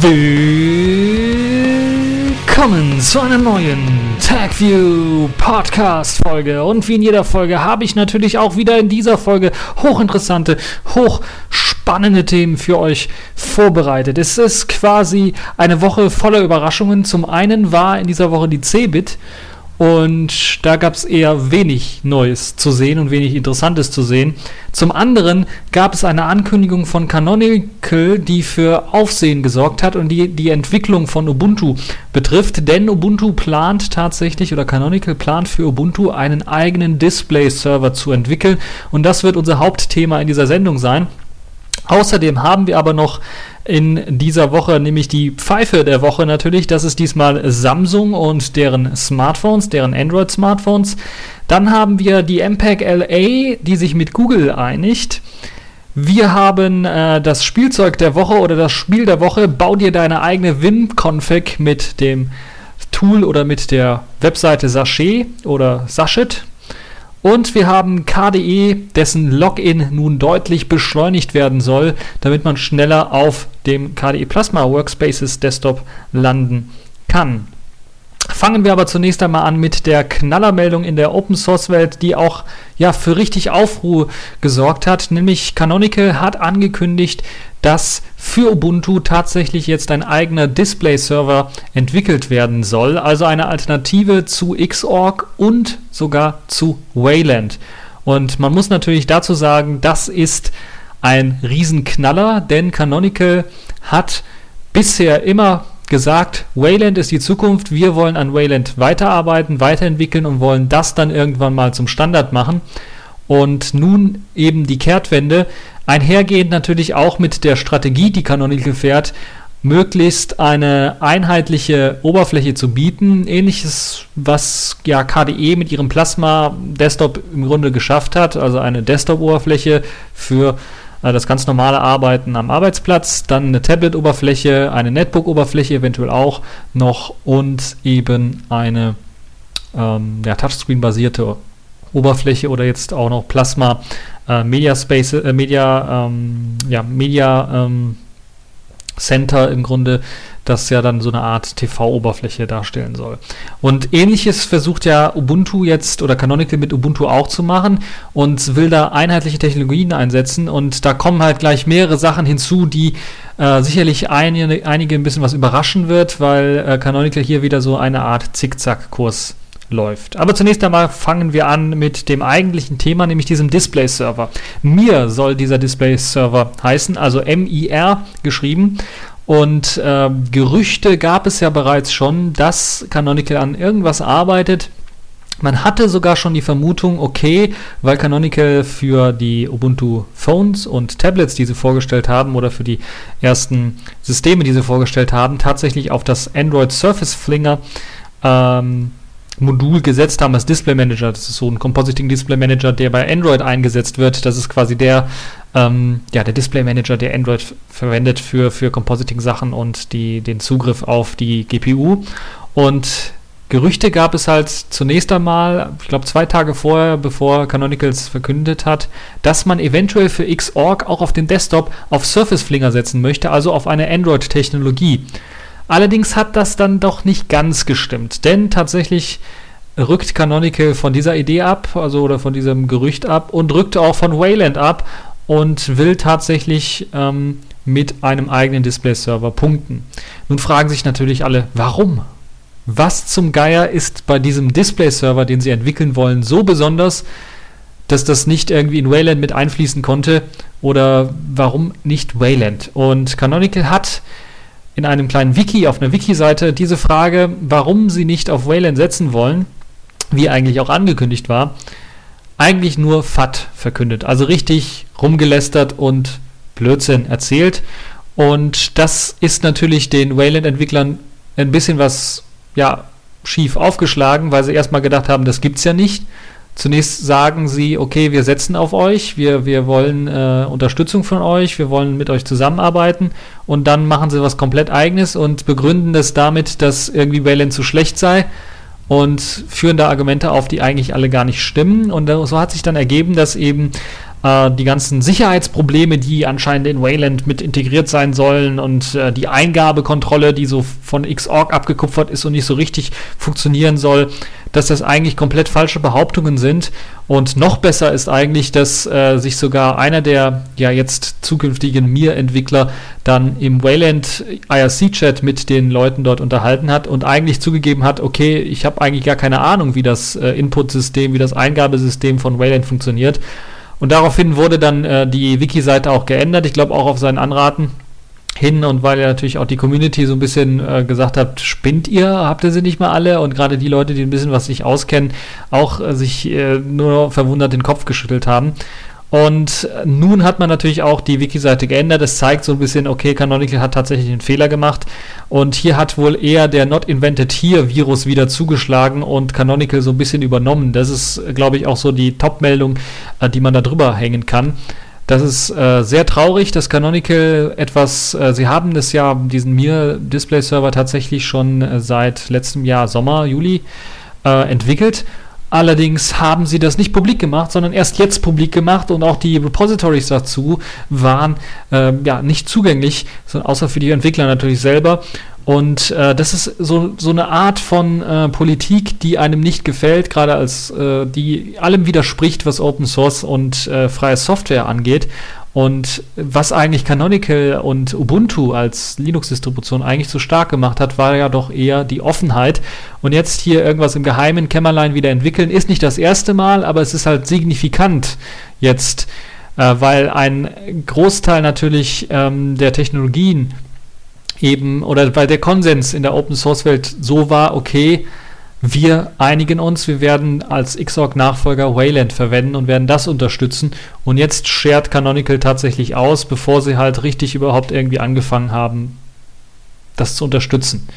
Willkommen zu einer neuen TagView Podcast Folge. Und wie in jeder Folge habe ich natürlich auch wieder in dieser Folge hochinteressante, hochspannende Themen für euch vorbereitet. Es ist quasi eine Woche voller Überraschungen. Zum einen war in dieser Woche die Cebit und da gab es eher wenig Neues zu sehen und wenig Interessantes zu sehen. Zum anderen gab es eine Ankündigung von Canonical, die für Aufsehen gesorgt hat und die die Entwicklung von Ubuntu betrifft. Denn Ubuntu plant tatsächlich oder Canonical plant für Ubuntu einen eigenen Display-Server zu entwickeln. Und das wird unser Hauptthema in dieser Sendung sein. Außerdem haben wir aber noch in dieser Woche nämlich die Pfeife der Woche natürlich. Das ist diesmal Samsung und deren Smartphones, deren Android-Smartphones. Dann haben wir die MPEG LA, die sich mit Google einigt. Wir haben äh, das Spielzeug der Woche oder das Spiel der Woche. Bau dir deine eigene Wim-Config mit dem Tool oder mit der Webseite Sachet oder Sachet. Und wir haben KDE, dessen Login nun deutlich beschleunigt werden soll, damit man schneller auf dem KDE Plasma Workspaces Desktop landen kann. Fangen wir aber zunächst einmal an mit der Knallermeldung in der Open Source Welt, die auch ja für richtig Aufruhr gesorgt hat, nämlich Canonical hat angekündigt, dass für Ubuntu tatsächlich jetzt ein eigener Display-Server entwickelt werden soll, also eine Alternative zu Xorg und sogar zu Wayland. Und man muss natürlich dazu sagen, das ist ein Riesenknaller, denn Canonical hat bisher immer gesagt, Wayland ist die Zukunft, wir wollen an Wayland weiterarbeiten, weiterentwickeln und wollen das dann irgendwann mal zum Standard machen. Und nun eben die Kehrtwende, einhergehend natürlich auch mit der Strategie, die Canonical fährt, möglichst eine einheitliche Oberfläche zu bieten. Ähnliches, was ja KDE mit ihrem Plasma Desktop im Grunde geschafft hat, also eine Desktop-Oberfläche für äh, das ganz normale Arbeiten am Arbeitsplatz, dann eine Tablet-Oberfläche, eine Netbook-Oberfläche eventuell auch noch und eben eine ähm, ja, Touchscreen-basierte Oberfläche oder jetzt auch noch Plasma äh, Media Space, äh, Media, ähm, ja, Media ähm, Center im Grunde, das ja dann so eine Art TV-Oberfläche darstellen soll. Und ähnliches versucht ja Ubuntu jetzt oder Canonical mit Ubuntu auch zu machen und will da einheitliche Technologien einsetzen und da kommen halt gleich mehrere Sachen hinzu, die äh, sicherlich einige, einige ein bisschen was überraschen wird, weil äh, Canonical hier wieder so eine Art Zickzack-Kurs läuft. Aber zunächst einmal fangen wir an mit dem eigentlichen Thema, nämlich diesem Display-Server. Mir soll dieser Display-Server heißen, also MIR geschrieben. Und äh, Gerüchte gab es ja bereits schon, dass Canonical an irgendwas arbeitet. Man hatte sogar schon die Vermutung, okay, weil Canonical für die Ubuntu Phones und Tablets, die sie vorgestellt haben, oder für die ersten Systeme, die sie vorgestellt haben, tatsächlich auf das Android Surface Flinger ähm, Modul gesetzt haben als Display Manager. Das ist so ein Compositing Display Manager, der bei Android eingesetzt wird. Das ist quasi der, ähm, ja, der Display Manager, der Android verwendet für, für Compositing-Sachen und die, den Zugriff auf die GPU. Und Gerüchte gab es halt zunächst einmal, ich glaube zwei Tage vorher, bevor Canonicals verkündet hat, dass man eventuell für Xorg auch auf den Desktop auf Surface Flinger setzen möchte, also auf eine Android-Technologie. Allerdings hat das dann doch nicht ganz gestimmt, denn tatsächlich rückt Canonical von dieser Idee ab, also oder von diesem Gerücht ab und rückt auch von Wayland ab und will tatsächlich ähm, mit einem eigenen Display-Server punkten. Nun fragen sich natürlich alle, warum? Was zum Geier ist bei diesem Display-Server, den sie entwickeln wollen, so besonders, dass das nicht irgendwie in Wayland mit einfließen konnte? Oder warum nicht Wayland? Und Canonical hat in einem kleinen Wiki, auf einer Wiki-Seite, diese Frage, warum sie nicht auf Wayland setzen wollen, wie eigentlich auch angekündigt war, eigentlich nur FAT verkündet. Also richtig rumgelästert und Blödsinn erzählt. Und das ist natürlich den Wayland-Entwicklern ein bisschen was, ja, schief aufgeschlagen, weil sie erstmal gedacht haben, das gibt's ja nicht. Zunächst sagen sie, okay, wir setzen auf euch, wir, wir wollen äh, Unterstützung von euch, wir wollen mit euch zusammenarbeiten und dann machen sie was komplett eigenes und begründen das damit, dass irgendwie Wayland zu schlecht sei und führen da Argumente auf, die eigentlich alle gar nicht stimmen. Und so hat sich dann ergeben, dass eben äh, die ganzen Sicherheitsprobleme, die anscheinend in Wayland mit integriert sein sollen und äh, die Eingabekontrolle, die so von Xorg abgekupfert ist und nicht so richtig funktionieren soll, dass das eigentlich komplett falsche Behauptungen sind. Und noch besser ist eigentlich, dass äh, sich sogar einer der ja jetzt zukünftigen Mir-Entwickler dann im Wayland IRC-Chat mit den Leuten dort unterhalten hat und eigentlich zugegeben hat, okay, ich habe eigentlich gar keine Ahnung, wie das äh, Input-System, wie das Eingabesystem von Wayland funktioniert. Und daraufhin wurde dann äh, die Wiki-Seite auch geändert, ich glaube auch auf seinen Anraten hin und weil ja natürlich auch die Community so ein bisschen äh, gesagt hat, spinnt ihr, habt ihr sie nicht mal alle und gerade die Leute, die ein bisschen was sich auskennen, auch äh, sich äh, nur verwundert den Kopf geschüttelt haben. Und nun hat man natürlich auch die Wiki-Seite geändert. Das zeigt so ein bisschen, okay, Canonical hat tatsächlich einen Fehler gemacht. Und hier hat wohl eher der Not Invented Here Virus wieder zugeschlagen und Canonical so ein bisschen übernommen. Das ist, glaube ich, auch so die Top-Meldung, äh, die man da drüber hängen kann. Das ist äh, sehr traurig, dass Canonical etwas, äh, sie haben das ja, diesen Mir Display Server tatsächlich schon äh, seit letztem Jahr Sommer, Juli äh, entwickelt. Allerdings haben sie das nicht publik gemacht, sondern erst jetzt publik gemacht und auch die Repositories dazu waren äh, ja nicht zugänglich, außer für die Entwickler natürlich selber. Und äh, das ist so, so eine Art von äh, Politik, die einem nicht gefällt, gerade als äh, die allem widerspricht, was Open Source und äh, freie Software angeht. Und was eigentlich Canonical und Ubuntu als Linux-Distribution eigentlich so stark gemacht hat, war ja doch eher die Offenheit. Und jetzt hier irgendwas im geheimen Kämmerlein wieder entwickeln, ist nicht das erste Mal, aber es ist halt signifikant jetzt, äh, weil ein Großteil natürlich ähm, der Technologien eben, oder weil der Konsens in der Open Source Welt so war, okay, wir einigen uns, wir werden als Xorg-Nachfolger Wayland verwenden und werden das unterstützen. Und jetzt schert Canonical tatsächlich aus, bevor sie halt richtig überhaupt irgendwie angefangen haben, das zu unterstützen.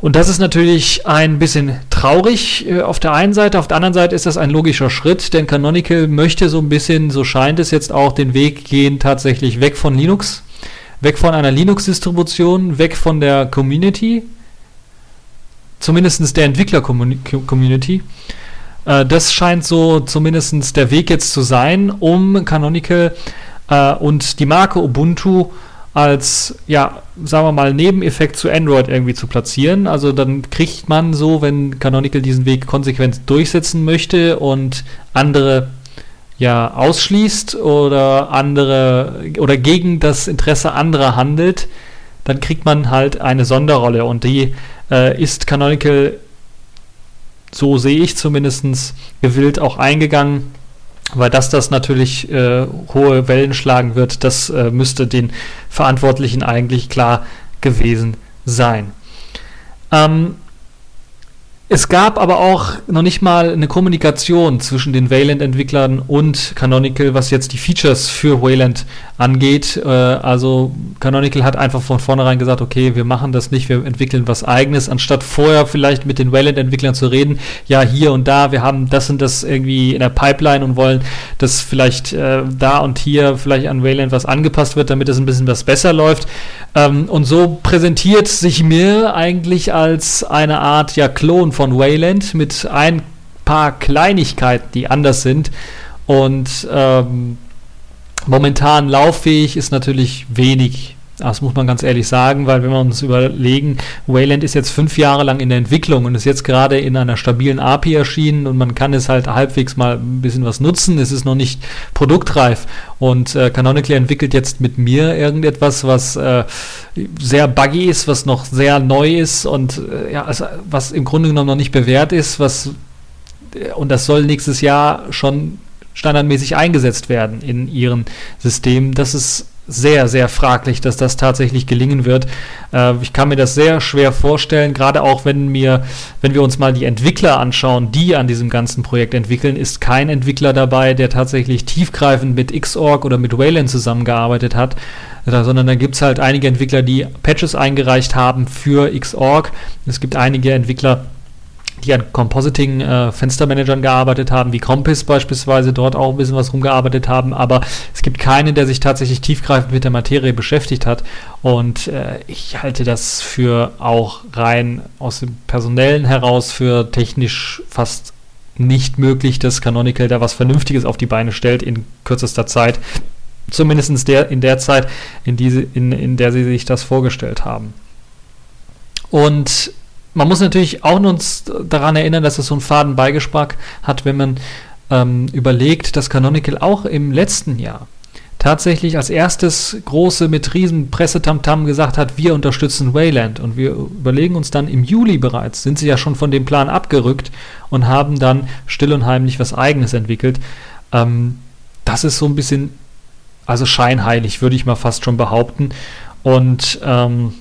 Und das ist natürlich ein bisschen traurig äh, auf der einen Seite. Auf der anderen Seite ist das ein logischer Schritt, denn Canonical möchte so ein bisschen, so scheint es jetzt auch, den Weg gehen tatsächlich weg von Linux weg von einer Linux-Distribution, weg von der Community, zumindest der Entwickler-Community. Äh, das scheint so zumindest der Weg jetzt zu sein, um Canonical äh, und die Marke Ubuntu als, ja, sagen wir mal, Nebeneffekt zu Android irgendwie zu platzieren. Also dann kriegt man so, wenn Canonical diesen Weg konsequent durchsetzen möchte und andere ja ausschließt oder andere oder gegen das Interesse anderer handelt, dann kriegt man halt eine Sonderrolle und die äh, ist Canonical, so sehe ich zumindest, gewillt auch eingegangen, weil dass das natürlich äh, hohe Wellen schlagen wird, das äh, müsste den Verantwortlichen eigentlich klar gewesen sein. Ähm, es gab aber auch noch nicht mal eine Kommunikation zwischen den Wayland-Entwicklern und Canonical, was jetzt die Features für Wayland angeht. Äh, also Canonical hat einfach von vornherein gesagt, okay, wir machen das nicht, wir entwickeln was eigenes, anstatt vorher vielleicht mit den Wayland-Entwicklern zu reden, ja, hier und da, wir haben das und das irgendwie in der Pipeline und wollen, dass vielleicht äh, da und hier vielleicht an Wayland was angepasst wird, damit es ein bisschen was besser läuft. Ähm, und so präsentiert sich mir eigentlich als eine Art ja, Klon von Wayland mit ein paar Kleinigkeiten, die anders sind. Und ähm, momentan lauffähig ist natürlich wenig das muss man ganz ehrlich sagen, weil wenn wir uns überlegen, Wayland ist jetzt fünf Jahre lang in der Entwicklung und ist jetzt gerade in einer stabilen API erschienen und man kann es halt halbwegs mal ein bisschen was nutzen. Es ist noch nicht produktreif und äh, Canonical entwickelt jetzt mit mir irgendetwas, was äh, sehr buggy ist, was noch sehr neu ist und äh, ja, also, was im Grunde genommen noch nicht bewährt ist, was äh, und das soll nächstes Jahr schon standardmäßig eingesetzt werden in ihren Systemen. Das ist sehr, sehr fraglich, dass das tatsächlich gelingen wird. Äh, ich kann mir das sehr schwer vorstellen, gerade auch wenn mir, wenn wir uns mal die Entwickler anschauen, die an diesem ganzen Projekt entwickeln, ist kein Entwickler dabei, der tatsächlich tiefgreifend mit Xorg oder mit Wayland zusammengearbeitet hat, sondern da gibt es halt einige Entwickler, die Patches eingereicht haben für Xorg. Es gibt einige Entwickler, die an Compositing-Fenstermanagern äh, gearbeitet haben, wie Compass beispielsweise, dort auch ein bisschen was rumgearbeitet haben, aber es gibt keinen, der sich tatsächlich tiefgreifend mit der Materie beschäftigt hat. Und äh, ich halte das für auch rein aus dem Personellen heraus für technisch fast nicht möglich, dass Canonical da was Vernünftiges auf die Beine stellt in kürzester Zeit. Zumindest der, in der Zeit, in, diese, in, in der sie sich das vorgestellt haben. Und man muss natürlich auch uns daran erinnern, dass es so einen faden Beigeschmack hat, wenn man ähm, überlegt, dass Canonical auch im letzten Jahr tatsächlich als erstes große mit riesen Pressetamtam gesagt hat, wir unterstützen Wayland. Und wir überlegen uns dann im Juli bereits, sind sie ja schon von dem Plan abgerückt und haben dann still und heimlich was eigenes entwickelt. Ähm, das ist so ein bisschen, also scheinheilig, würde ich mal fast schon behaupten. Und ähm,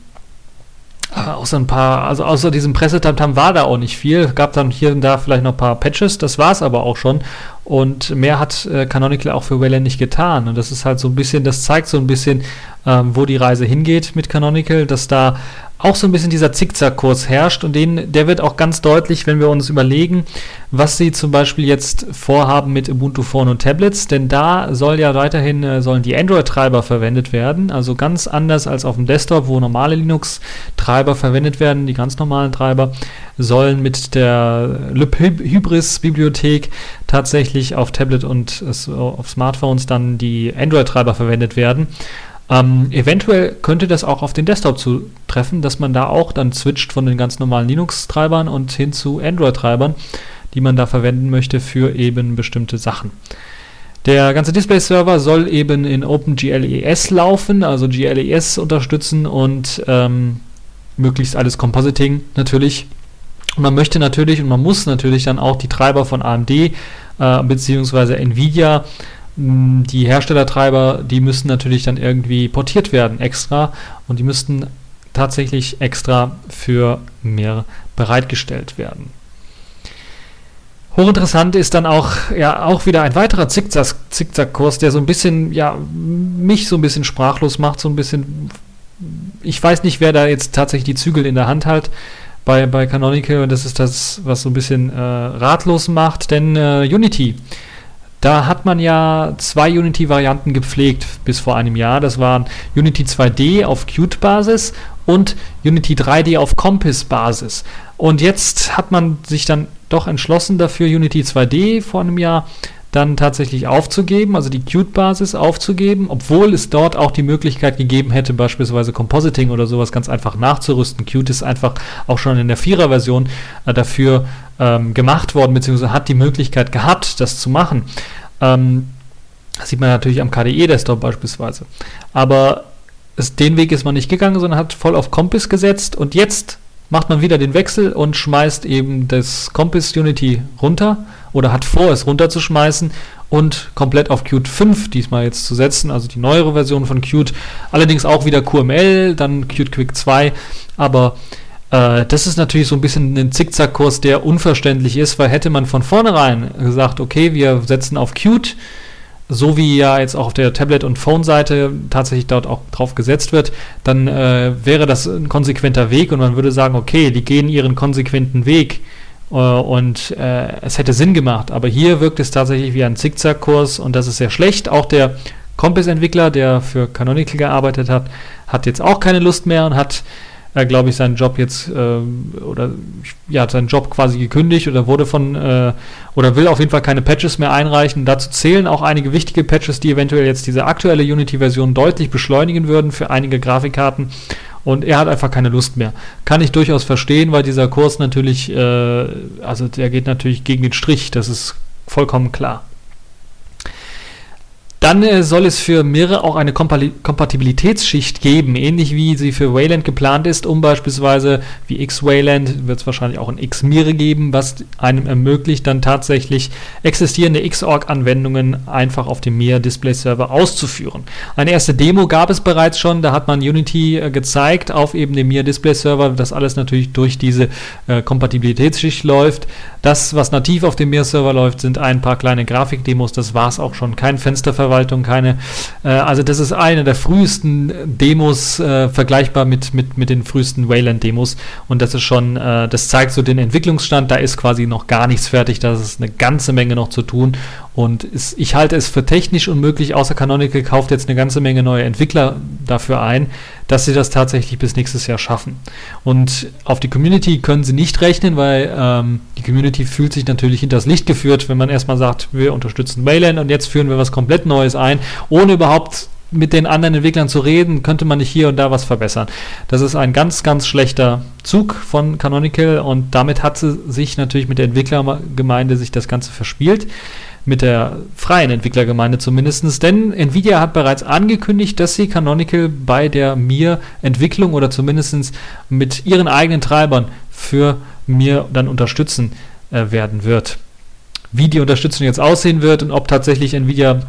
außer ein paar, also außer diesem Pressetamtam war da auch nicht viel. Gab dann hier und da vielleicht noch ein paar Patches, das war es aber auch schon. Und mehr hat äh, Canonical auch für Wayland nicht getan. Und das ist halt so ein bisschen, das zeigt so ein bisschen, ähm, wo die Reise hingeht mit Canonical, dass da auch so ein bisschen dieser Zickzackkurs herrscht. Und den, der wird auch ganz deutlich, wenn wir uns überlegen, was sie zum Beispiel jetzt vorhaben mit Ubuntu Phone und Tablets, denn da soll ja weiterhin äh, sollen die Android-Treiber verwendet werden, also ganz anders als auf dem Desktop, wo normale Linux-Treiber verwendet werden, die ganz normalen Treiber sollen mit der Hybris-Bibliothek tatsächlich auf Tablet und auf Smartphones dann die Android-Treiber verwendet werden. Ähm, eventuell könnte das auch auf den Desktop zutreffen, dass man da auch dann switcht von den ganz normalen Linux-Treibern und hin zu Android-Treibern, die man da verwenden möchte für eben bestimmte Sachen. Der ganze Display-Server soll eben in OpenGLES laufen, also GLES unterstützen und ähm, möglichst alles Compositing natürlich. Und man möchte natürlich und man muss natürlich dann auch die Treiber von AMD äh, bzw. Nvidia die Herstellertreiber, die müssen natürlich dann irgendwie portiert werden extra und die müssten tatsächlich extra für mehr bereitgestellt werden. Hochinteressant ist dann auch, ja, auch wieder ein weiterer Zickzackkurs, der so ein bisschen, ja, mich so ein bisschen sprachlos macht, so ein bisschen, ich weiß nicht, wer da jetzt tatsächlich die Zügel in der Hand hat bei, bei Canonical und das ist das, was so ein bisschen äh, ratlos macht, denn äh, Unity da hat man ja zwei Unity-Varianten gepflegt bis vor einem Jahr. Das waren Unity 2D auf Qt-Basis und Unity 3D auf Compass-Basis. Und jetzt hat man sich dann doch entschlossen dafür, Unity 2D vor einem Jahr dann tatsächlich aufzugeben, also die Qt-Basis aufzugeben, obwohl es dort auch die Möglichkeit gegeben hätte, beispielsweise Compositing oder sowas ganz einfach nachzurüsten. Qt ist einfach auch schon in der Vierer-Version äh, dafür ähm, gemacht worden, beziehungsweise hat die Möglichkeit gehabt, das zu machen. Ähm, das sieht man natürlich am KDE-Desktop beispielsweise. Aber es, den Weg ist man nicht gegangen, sondern hat voll auf Compass gesetzt und jetzt macht man wieder den Wechsel und schmeißt eben das Compass Unity runter oder hat vor, es runterzuschmeißen und komplett auf Qt 5 diesmal jetzt zu setzen, also die neuere Version von Qt. Allerdings auch wieder QML, dann Qt Quick 2, aber äh, das ist natürlich so ein bisschen ein Zickzackkurs, der unverständlich ist, weil hätte man von vornherein gesagt, okay, wir setzen auf Qt, so wie ja jetzt auch auf der Tablet- und Phone-Seite tatsächlich dort auch drauf gesetzt wird, dann äh, wäre das ein konsequenter Weg und man würde sagen, okay, die gehen ihren konsequenten Weg äh, und äh, es hätte Sinn gemacht. Aber hier wirkt es tatsächlich wie ein Zickzackkurs und das ist sehr schlecht. Auch der Compass-Entwickler, der für Canonical gearbeitet hat, hat jetzt auch keine Lust mehr und hat äh, glaube ich, seinen Job jetzt äh, oder ja, seinen Job quasi gekündigt oder wurde von äh, oder will auf jeden Fall keine Patches mehr einreichen. Dazu zählen auch einige wichtige Patches, die eventuell jetzt diese aktuelle Unity-Version deutlich beschleunigen würden für einige Grafikkarten. Und er hat einfach keine Lust mehr. Kann ich durchaus verstehen, weil dieser Kurs natürlich, äh, also der geht natürlich gegen den Strich, das ist vollkommen klar. Dann äh, soll es für Mirre auch eine Kompatibilitätsschicht geben, ähnlich wie sie für Wayland geplant ist, um beispielsweise wie X-Wayland wird es wahrscheinlich auch ein X-Mirre geben, was einem ermöglicht, dann tatsächlich existierende Xorg-Anwendungen einfach auf dem Mir Display Server auszuführen. Eine erste Demo gab es bereits schon, da hat man Unity äh, gezeigt auf eben dem Mir Display Server, das alles natürlich durch diese äh, Kompatibilitätsschicht läuft. Das, was nativ auf dem Mir Server läuft, sind ein paar kleine Grafikdemos, das war es auch schon. Kein Fensterverwaltung Stadtverwaltung keine. Äh, also das ist eine der frühesten Demos, äh, vergleichbar mit, mit, mit den frühesten Wayland-Demos. Und das ist schon, äh, das zeigt so den Entwicklungsstand. Da ist quasi noch gar nichts fertig. Da ist eine ganze Menge noch zu tun. Und ist, ich halte es für technisch unmöglich, außer Canonical kauft jetzt eine ganze Menge neue Entwickler dafür ein. Dass sie das tatsächlich bis nächstes Jahr schaffen. Und auf die Community können sie nicht rechnen, weil ähm, die Community fühlt sich natürlich hinters Licht geführt, wenn man erstmal sagt, wir unterstützen Wayland und jetzt führen wir was komplett Neues ein, ohne überhaupt mit den anderen Entwicklern zu reden, könnte man nicht hier und da was verbessern. Das ist ein ganz, ganz schlechter Zug von Canonical und damit hat sie sich natürlich mit der Entwicklergemeinde sich das Ganze verspielt. Mit der freien Entwicklergemeinde zumindest, denn Nvidia hat bereits angekündigt, dass sie Canonical bei der Mir-Entwicklung oder zumindest mit ihren eigenen Treibern für Mir dann unterstützen äh, werden wird. Wie die Unterstützung jetzt aussehen wird und ob tatsächlich Nvidia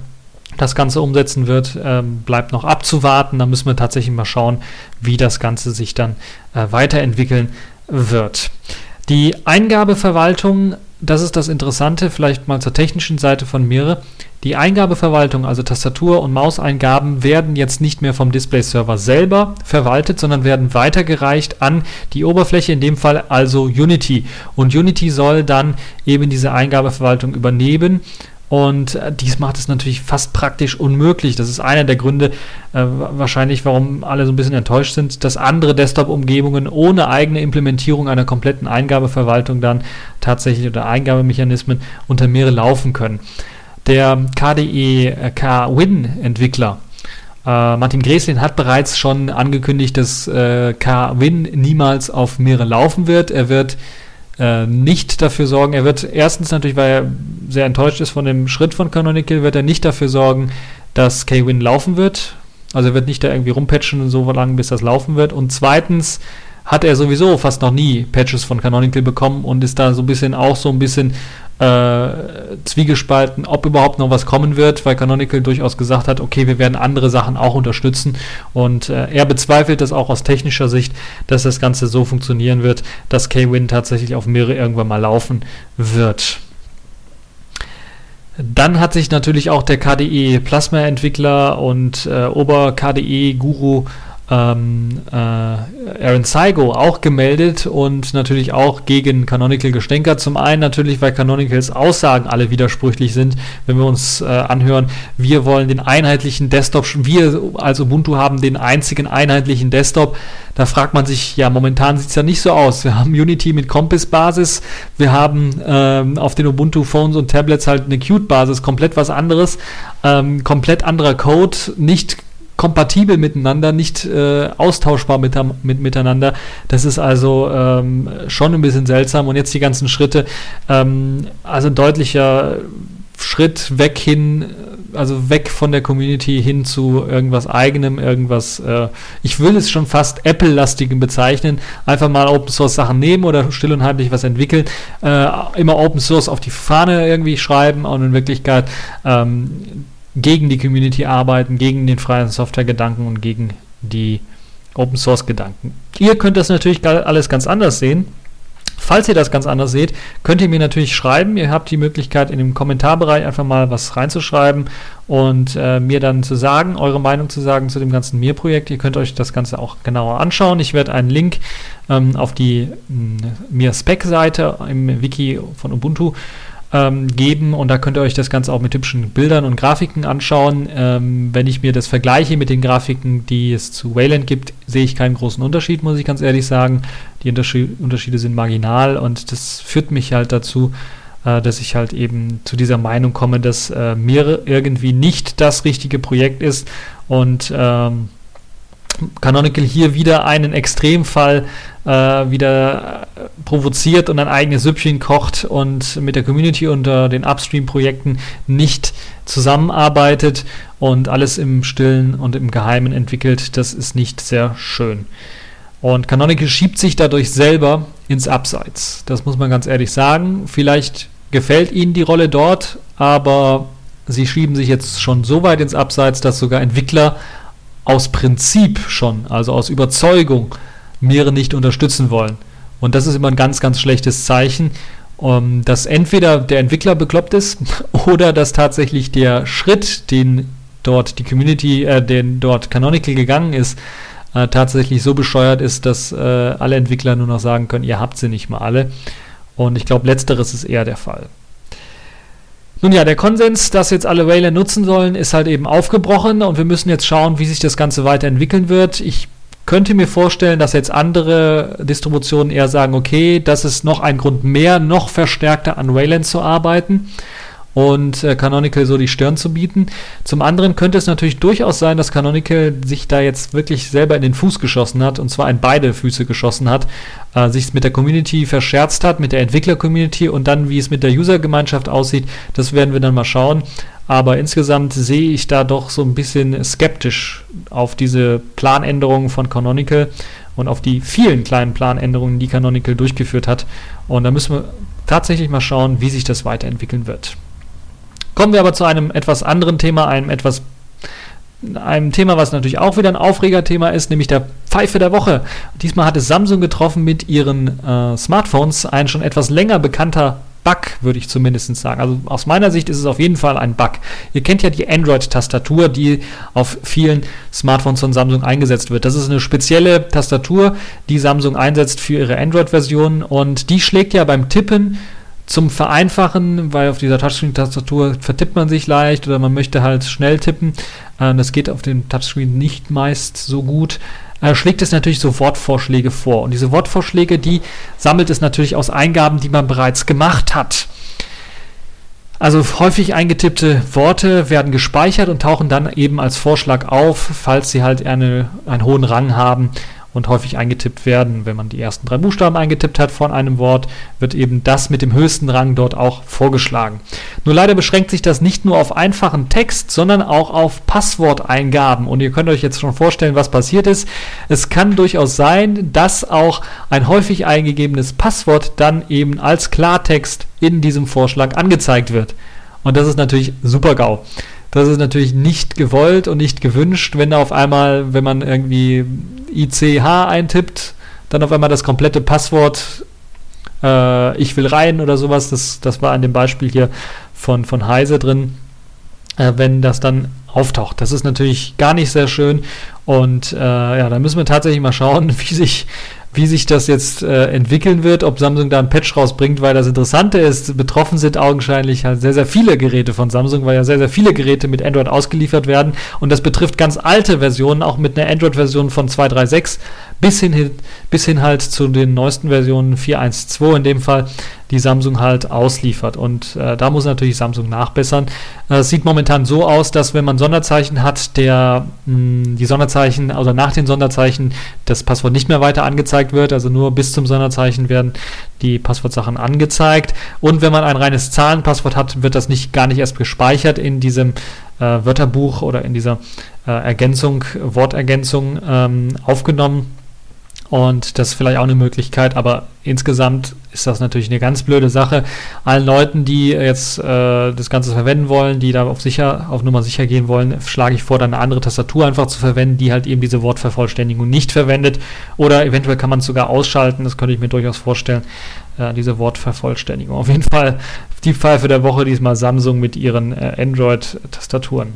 das Ganze umsetzen wird, ähm, bleibt noch abzuwarten. Da müssen wir tatsächlich mal schauen, wie das Ganze sich dann äh, weiterentwickeln wird. Die Eingabeverwaltung, das ist das Interessante, vielleicht mal zur technischen Seite von Mire. Die Eingabeverwaltung, also Tastatur- und Mauseingaben, werden jetzt nicht mehr vom Display-Server selber verwaltet, sondern werden weitergereicht an die Oberfläche, in dem Fall also Unity. Und Unity soll dann eben diese Eingabeverwaltung übernehmen und äh, dies macht es natürlich fast praktisch unmöglich. Das ist einer der Gründe äh, wahrscheinlich, warum alle so ein bisschen enttäuscht sind, dass andere Desktop-Umgebungen ohne eigene Implementierung einer kompletten Eingabeverwaltung dann tatsächlich oder Eingabemechanismen unter mehrere laufen können. Der KDE K-Win-Entwickler äh, Martin Greslin hat bereits schon angekündigt, dass äh, K-Win niemals auf mehrere laufen wird. Er wird äh, nicht dafür sorgen, er wird erstens natürlich, weil er sehr enttäuscht ist von dem Schritt von Canonical, wird er nicht dafür sorgen, dass K-Win laufen wird. Also er wird nicht da irgendwie rumpatchen so lange, bis das laufen wird. Und zweitens hat er sowieso fast noch nie Patches von Canonical bekommen und ist da so ein bisschen auch so ein bisschen äh, zwiegespalten, ob überhaupt noch was kommen wird, weil Canonical durchaus gesagt hat, okay, wir werden andere Sachen auch unterstützen und äh, er bezweifelt das auch aus technischer Sicht, dass das Ganze so funktionieren wird, dass K-Win tatsächlich auf mehrere irgendwann mal laufen wird. Dann hat sich natürlich auch der KDE Plasma Entwickler und äh, Ober KDE Guru ähm, äh, Aaron Saigo auch gemeldet und natürlich auch gegen Canonical gestänkert. Zum einen natürlich, weil Canonicals Aussagen alle widersprüchlich sind. Wenn wir uns äh, anhören, wir wollen den einheitlichen Desktop, wir als Ubuntu haben den einzigen einheitlichen Desktop. Da fragt man sich, ja, momentan sieht es ja nicht so aus. Wir haben Unity mit Compass-Basis, wir haben ähm, auf den Ubuntu-Phones und Tablets halt eine Qt-Basis, komplett was anderes, ähm, komplett anderer Code, nicht kompatibel miteinander, nicht äh, austauschbar mit, mit, miteinander. Das ist also ähm, schon ein bisschen seltsam. Und jetzt die ganzen Schritte, ähm, also ein deutlicher Schritt weg hin, also weg von der Community hin zu irgendwas eigenem, irgendwas, äh, ich will es schon fast Apple-lastigen bezeichnen, einfach mal Open Source Sachen nehmen oder still und heimlich was entwickeln, äh, immer Open Source auf die Fahne irgendwie schreiben und in Wirklichkeit ähm, gegen die Community arbeiten, gegen den freien Software-Gedanken und gegen die Open Source-Gedanken. Ihr könnt das natürlich alles ganz anders sehen. Falls ihr das ganz anders seht, könnt ihr mir natürlich schreiben. Ihr habt die Möglichkeit, in dem Kommentarbereich einfach mal was reinzuschreiben und äh, mir dann zu sagen, eure Meinung zu sagen zu dem ganzen Mir-Projekt. Ihr könnt euch das Ganze auch genauer anschauen. Ich werde einen Link ähm, auf die Mir-Spec-Seite im Wiki von Ubuntu ähm, geben und da könnt ihr euch das Ganze auch mit hübschen Bildern und Grafiken anschauen. Ähm, wenn ich mir das vergleiche mit den Grafiken, die es zu Wayland gibt, sehe ich keinen großen Unterschied, muss ich ganz ehrlich sagen. Die Unterschiede sind marginal und das führt mich halt dazu, äh, dass ich halt eben zu dieser Meinung komme, dass äh, mir irgendwie nicht das richtige Projekt ist und ähm, Canonical hier wieder einen Extremfall äh, wieder provoziert und ein eigenes Süppchen kocht und mit der Community unter den Upstream-Projekten nicht zusammenarbeitet und alles im Stillen und im Geheimen entwickelt. Das ist nicht sehr schön. Und Canonical schiebt sich dadurch selber ins Abseits. Das muss man ganz ehrlich sagen. Vielleicht gefällt ihnen die Rolle dort, aber sie schieben sich jetzt schon so weit ins Abseits, dass sogar Entwickler aus Prinzip schon, also aus Überzeugung, Meere nicht unterstützen wollen. Und das ist immer ein ganz, ganz schlechtes Zeichen, um, dass entweder der Entwickler bekloppt ist oder dass tatsächlich der Schritt, den dort die Community, äh, den dort Canonical gegangen ist, äh, tatsächlich so bescheuert ist, dass äh, alle Entwickler nur noch sagen können, ihr habt sie nicht mal alle. Und ich glaube, letzteres ist eher der Fall. Nun ja, der Konsens, dass jetzt alle Wayland nutzen sollen, ist halt eben aufgebrochen und wir müssen jetzt schauen, wie sich das Ganze weiterentwickeln wird. Ich könnte mir vorstellen, dass jetzt andere Distributionen eher sagen, okay, das ist noch ein Grund mehr, noch verstärkter an Wayland zu arbeiten und äh, Canonical so die Stirn zu bieten. Zum anderen könnte es natürlich durchaus sein, dass Canonical sich da jetzt wirklich selber in den Fuß geschossen hat und zwar in beide Füße geschossen hat, äh, sich mit der Community verscherzt hat, mit der Entwickler-Community und dann, wie es mit der User-Gemeinschaft aussieht, das werden wir dann mal schauen. Aber insgesamt sehe ich da doch so ein bisschen skeptisch auf diese Planänderungen von Canonical und auf die vielen kleinen Planänderungen, die Canonical durchgeführt hat. Und da müssen wir tatsächlich mal schauen, wie sich das weiterentwickeln wird. Kommen wir aber zu einem etwas anderen Thema, einem etwas einem Thema, was natürlich auch wieder ein Aufregerthema ist, nämlich der Pfeife der Woche. Diesmal hat es Samsung getroffen mit ihren äh, Smartphones, ein schon etwas länger bekannter Bug, würde ich zumindest sagen. Also aus meiner Sicht ist es auf jeden Fall ein Bug. Ihr kennt ja die Android-Tastatur, die auf vielen Smartphones von Samsung eingesetzt wird. Das ist eine spezielle Tastatur, die Samsung einsetzt für ihre Android-Version und die schlägt ja beim Tippen zum Vereinfachen, weil auf dieser Touchscreen-Tastatur vertippt man sich leicht oder man möchte halt schnell tippen. Äh, das geht auf dem Touchscreen nicht meist so gut. Äh, schlägt es natürlich so Wortvorschläge vor. Und diese Wortvorschläge, die sammelt es natürlich aus Eingaben, die man bereits gemacht hat. Also häufig eingetippte Worte werden gespeichert und tauchen dann eben als Vorschlag auf, falls sie halt eine, einen hohen Rang haben und häufig eingetippt werden. Wenn man die ersten drei Buchstaben eingetippt hat von einem Wort, wird eben das mit dem höchsten Rang dort auch vorgeschlagen. Nur leider beschränkt sich das nicht nur auf einfachen Text, sondern auch auf Passworteingaben. Und ihr könnt euch jetzt schon vorstellen, was passiert ist. Es kann durchaus sein, dass auch ein häufig eingegebenes Passwort dann eben als Klartext in diesem Vorschlag angezeigt wird. Und das ist natürlich super GAU. Das ist natürlich nicht gewollt und nicht gewünscht, wenn auf einmal, wenn man irgendwie ICH eintippt, dann auf einmal das komplette Passwort äh, ich will rein oder sowas, das, das war an dem Beispiel hier von, von Heise drin, äh, wenn das dann auftaucht. Das ist natürlich gar nicht sehr schön und äh, ja, da müssen wir tatsächlich mal schauen, wie sich wie sich das jetzt äh, entwickeln wird, ob Samsung da einen Patch rausbringt, weil das Interessante ist, betroffen sind augenscheinlich halt sehr, sehr viele Geräte von Samsung, weil ja sehr, sehr viele Geräte mit Android ausgeliefert werden. Und das betrifft ganz alte Versionen, auch mit einer Android-Version von 2.3.6 bis hin, bis hin halt zu den neuesten Versionen 4.1.2 in dem Fall, die Samsung halt ausliefert. Und äh, da muss natürlich Samsung nachbessern. Äh, es sieht momentan so aus, dass wenn man Sonderzeichen hat, der mh, hm, die Sonderzeichen, also nach den Sonderzeichen, das Passwort nicht mehr weiter angezeigt wird, also nur bis zum Sonderzeichen werden die Passwortsachen angezeigt. Und wenn man ein reines Zahlenpasswort hat, wird das nicht gar nicht erst gespeichert in diesem äh, Wörterbuch oder in dieser äh, Ergänzung, Wortergänzung ähm, aufgenommen und das ist vielleicht auch eine Möglichkeit, aber insgesamt ist das natürlich eine ganz blöde Sache. Allen Leuten, die jetzt äh, das Ganze verwenden wollen, die da auf sicher, auf Nummer sicher gehen wollen, schlage ich vor, dann eine andere Tastatur einfach zu verwenden, die halt eben diese Wortvervollständigung nicht verwendet. Oder eventuell kann man es sogar ausschalten, das könnte ich mir durchaus vorstellen, äh, diese Wortvervollständigung. Auf jeden Fall die Pfeife der Woche diesmal Samsung mit ihren äh, Android-Tastaturen.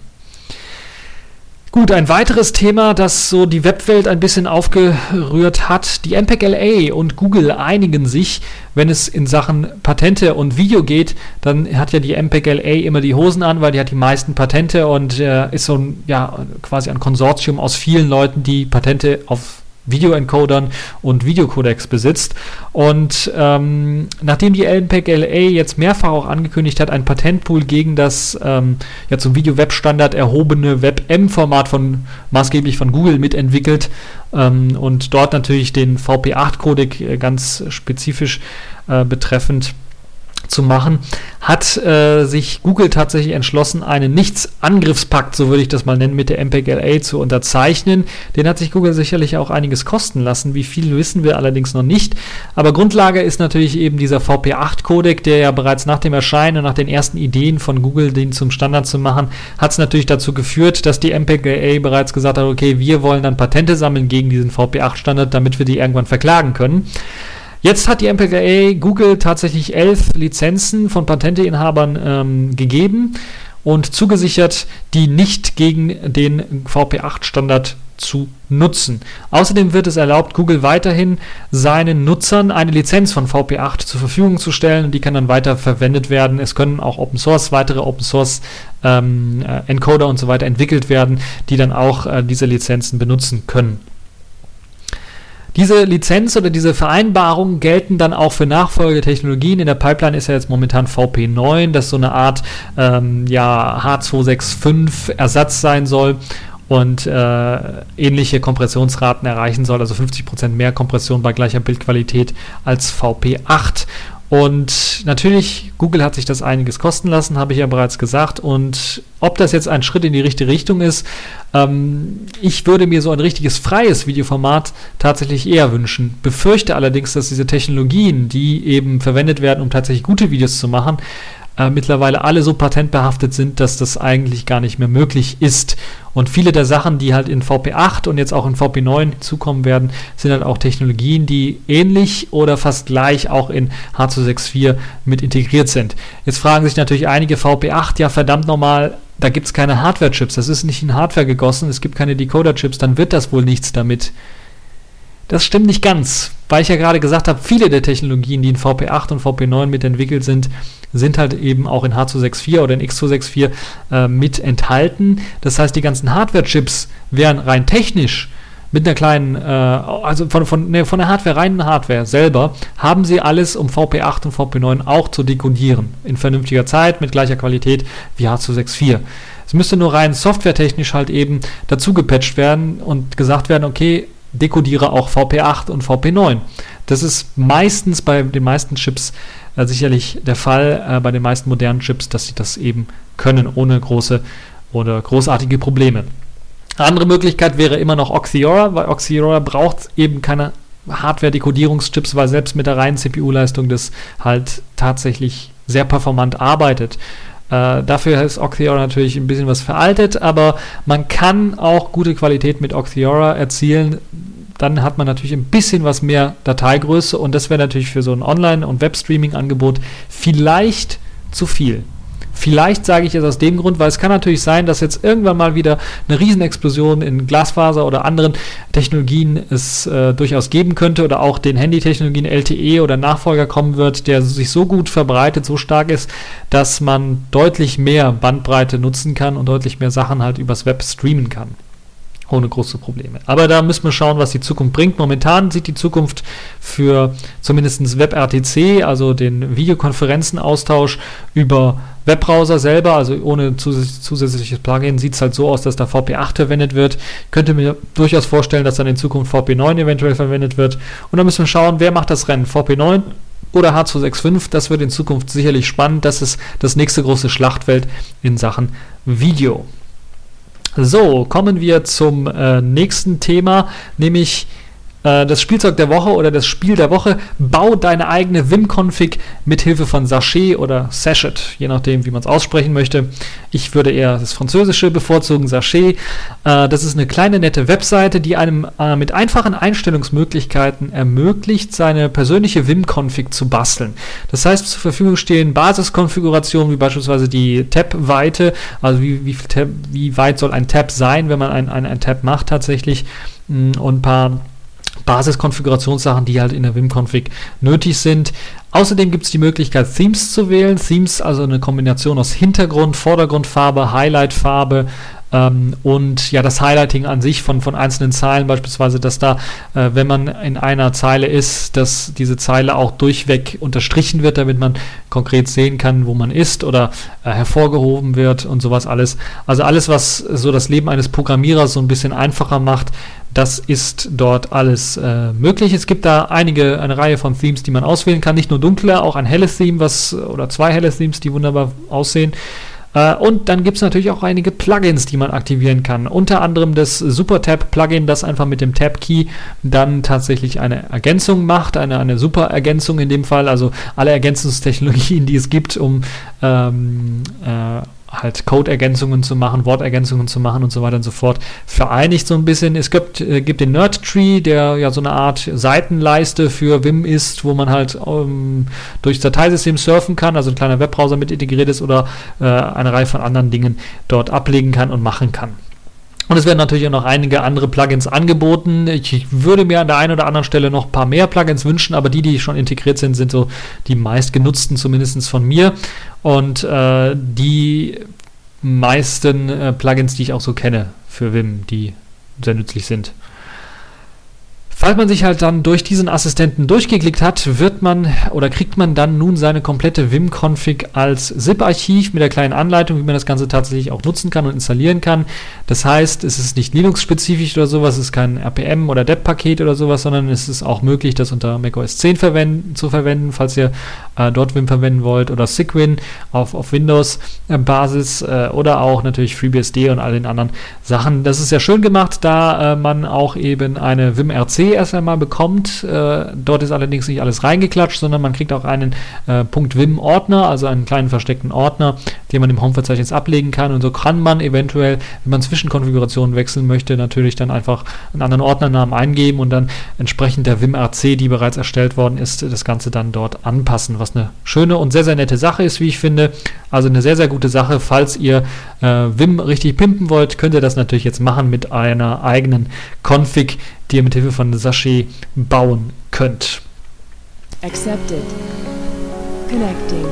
Gut, ein weiteres Thema, das so die Webwelt ein bisschen aufgerührt hat. Die MPEG LA und Google einigen sich, wenn es in Sachen Patente und Video geht, dann hat ja die MPEG LA immer die Hosen an, weil die hat die meisten Patente und äh, ist so ein, ja, quasi ein Konsortium aus vielen Leuten, die Patente auf Videoencodern und Videocodecs besitzt. Und ähm, nachdem die LPEG LA jetzt mehrfach auch angekündigt hat, ein Patentpool gegen das ähm, ja zum Video-Web-Standard erhobene WebM-Format von maßgeblich von Google mitentwickelt ähm, und dort natürlich den VP8-Codec äh, ganz spezifisch äh, betreffend zu machen, hat äh, sich Google tatsächlich entschlossen, einen Nichts-Angriffspakt, so würde ich das mal nennen, mit der MPEG-LA zu unterzeichnen. Den hat sich Google sicherlich auch einiges kosten lassen. Wie viel wissen wir allerdings noch nicht. Aber Grundlage ist natürlich eben dieser VP8-Codec, der ja bereits nach dem Erscheinen und nach den ersten Ideen von Google, den zum Standard zu machen, hat es natürlich dazu geführt, dass die MPEG-LA bereits gesagt hat, okay, wir wollen dann Patente sammeln gegen diesen VP8-Standard, damit wir die irgendwann verklagen können. Jetzt hat die MPGA Google tatsächlich elf Lizenzen von Patenteinhabern ähm, gegeben und zugesichert, die nicht gegen den VP8-Standard zu nutzen. Außerdem wird es erlaubt, Google weiterhin seinen Nutzern eine Lizenz von VP8 zur Verfügung zu stellen und die kann dann weiter verwendet werden. Es können auch Open Source, weitere Open Source ähm, äh, Encoder und so weiter entwickelt werden, die dann auch äh, diese Lizenzen benutzen können. Diese Lizenz oder diese Vereinbarungen gelten dann auch für Nachfolgetechnologien. In der Pipeline ist ja jetzt momentan VP9, das so eine Art ähm, ja, H265 Ersatz sein soll und äh, ähnliche Kompressionsraten erreichen soll, also 50% mehr Kompression bei gleicher Bildqualität als VP8. Und natürlich, Google hat sich das einiges kosten lassen, habe ich ja bereits gesagt. Und ob das jetzt ein Schritt in die richtige Richtung ist, ähm, ich würde mir so ein richtiges freies Videoformat tatsächlich eher wünschen. Befürchte allerdings, dass diese Technologien, die eben verwendet werden, um tatsächlich gute Videos zu machen, äh, mittlerweile alle so patentbehaftet sind, dass das eigentlich gar nicht mehr möglich ist. Und viele der Sachen, die halt in VP8 und jetzt auch in VP9 zukommen werden, sind halt auch Technologien, die ähnlich oder fast gleich auch in H264 mit integriert sind. Jetzt fragen sich natürlich einige VP8, ja verdammt nochmal, da gibt es keine Hardware-Chips, das ist nicht in Hardware gegossen, es gibt keine Decoder-Chips, dann wird das wohl nichts damit. Das stimmt nicht ganz, weil ich ja gerade gesagt habe, viele der Technologien, die in VP8 und VP9 mitentwickelt sind, sind halt eben auch in H264 oder in X264 äh, mit enthalten. Das heißt, die ganzen Hardware-Chips wären rein technisch mit einer kleinen, äh, also von, von, ne, von der Hardware, reinen Hardware selber, haben sie alles, um VP8 und VP9 auch zu dekodieren. In vernünftiger Zeit, mit gleicher Qualität wie H264. Es müsste nur rein softwaretechnisch halt eben dazu gepatcht werden und gesagt werden, okay, dekodiere auch VP8 und VP9. Das ist meistens bei den meisten Chips sicherlich der Fall, äh, bei den meisten modernen Chips, dass sie das eben können, ohne große oder großartige Probleme. Eine andere Möglichkeit wäre immer noch Oxiora, weil Oxiora braucht eben keine Hardware-Dekodierungschips, weil selbst mit der reinen CPU-Leistung das halt tatsächlich sehr performant arbeitet. Äh, dafür ist Oxiora natürlich ein bisschen was veraltet, aber man kann auch gute Qualität mit Oxiora erzielen. Dann hat man natürlich ein bisschen was mehr Dateigröße und das wäre natürlich für so ein Online- und Webstreaming-Angebot vielleicht zu viel. Vielleicht sage ich es aus dem Grund, weil es kann natürlich sein, dass jetzt irgendwann mal wieder eine Riesenexplosion in Glasfaser oder anderen Technologien es äh, durchaus geben könnte oder auch den Handytechnologien LTE oder Nachfolger kommen wird, der sich so gut verbreitet, so stark ist, dass man deutlich mehr Bandbreite nutzen kann und deutlich mehr Sachen halt übers Web streamen kann ohne große Probleme. Aber da müssen wir schauen, was die Zukunft bringt. Momentan sieht die Zukunft für zumindest WebRTC, also den Videokonferenzenaustausch über Webbrowser selber, also ohne zusätzliches Plugin, sieht es halt so aus, dass da VP8 verwendet wird. Ich könnte mir durchaus vorstellen, dass dann in Zukunft VP9 eventuell verwendet wird. Und dann müssen wir schauen, wer macht das Rennen? VP9 oder H265? Das wird in Zukunft sicherlich spannend. Das ist das nächste große Schlachtfeld in Sachen Video. So, kommen wir zum äh, nächsten Thema, nämlich äh, das Spielzeug der Woche oder das Spiel der Woche. Bau deine eigene Vim-Config mit Hilfe von Sachet oder Sachet, je nachdem, wie man es aussprechen möchte. Ich würde eher das Französische bevorzugen, Sachet. Äh, das ist eine kleine nette Webseite, die einem äh, mit einfachen Einstellungsmöglichkeiten ermöglicht, seine persönliche Vim-Config zu basteln. Das heißt, zur Verfügung stehen Basiskonfigurationen, wie beispielsweise die Tab-Weite, also wie, wie, Tab, wie weit soll ein Tab sein, wenn man ein, ein, ein Tab macht tatsächlich, mm, und ein paar Basiskonfigurationssachen, die halt in der Vim-Config nötig sind. Außerdem gibt es die Möglichkeit, Themes zu wählen. Themes, also eine Kombination aus Hintergrund, Vordergrundfarbe, Highlightfarbe ähm, und ja, das Highlighting an sich von, von einzelnen Zeilen, beispielsweise, dass da, äh, wenn man in einer Zeile ist, dass diese Zeile auch durchweg unterstrichen wird, damit man konkret sehen kann, wo man ist oder äh, hervorgehoben wird und sowas alles. Also alles, was so das Leben eines Programmierers so ein bisschen einfacher macht, das ist dort alles äh, möglich. Es gibt da einige, eine Reihe von Themes, die man auswählen kann. Nicht nur dunkle, auch ein helles Theme, was, oder zwei helle Themes, die wunderbar aussehen. Äh, und dann gibt es natürlich auch einige Plugins, die man aktivieren kann. Unter anderem das SuperTab-Plugin, das einfach mit dem Tab-Key dann tatsächlich eine Ergänzung macht, eine, eine Super-Ergänzung in dem Fall. Also alle Ergänzungstechnologien, die es gibt, um ähm, äh, halt Code-Ergänzungen zu machen, Wortergänzungen zu machen und so weiter und so fort, vereinigt so ein bisschen. Es gibt, äh, gibt den Nerd-Tree, der ja so eine Art Seitenleiste für Vim ist, wo man halt ähm, durchs Dateisystem surfen kann, also ein kleiner Webbrowser mit integriert ist oder äh, eine Reihe von anderen Dingen dort ablegen kann und machen kann. Und es werden natürlich auch noch einige andere Plugins angeboten. Ich würde mir an der einen oder anderen Stelle noch ein paar mehr Plugins wünschen, aber die, die schon integriert sind, sind so die meistgenutzten, zumindest von mir. Und äh, die meisten äh, Plugins, die ich auch so kenne für Vim, die sehr nützlich sind. Sobald man sich halt dann durch diesen Assistenten durchgeklickt hat, wird man oder kriegt man dann nun seine komplette Vim-Config als ZIP-Archiv mit der kleinen Anleitung, wie man das Ganze tatsächlich auch nutzen kann und installieren kann. Das heißt, es ist nicht Linux-spezifisch oder sowas, es ist kein RPM oder DEP-Paket oder sowas, sondern es ist auch möglich, das unter macOS 10 verwenden, zu verwenden, falls ihr äh, dort Vim verwenden wollt oder Sigwin auf, auf Windows-Basis äh, oder auch natürlich FreeBSD und all den anderen Sachen. Das ist ja schön gemacht, da äh, man auch eben eine WimRC erst einmal bekommt. Äh, dort ist allerdings nicht alles reingeklatscht, sondern man kriegt auch einen äh, .wim-Ordner, also einen kleinen versteckten Ordner, den man im Home-Verzeichnis ablegen kann. Und so kann man eventuell, wenn man Zwischenkonfigurationen wechseln möchte, natürlich dann einfach einen anderen Ordnernamen eingeben und dann entsprechend der WimRC, die bereits erstellt worden ist, das Ganze dann dort anpassen, was eine schöne und sehr, sehr nette Sache ist, wie ich finde. Also eine sehr, sehr gute Sache. Falls ihr äh, Vim richtig pimpen wollt, könnt ihr das natürlich jetzt machen mit einer eigenen Config, die ihr mit Hilfe von Sachet bauen könnt. Accepted. Connecting.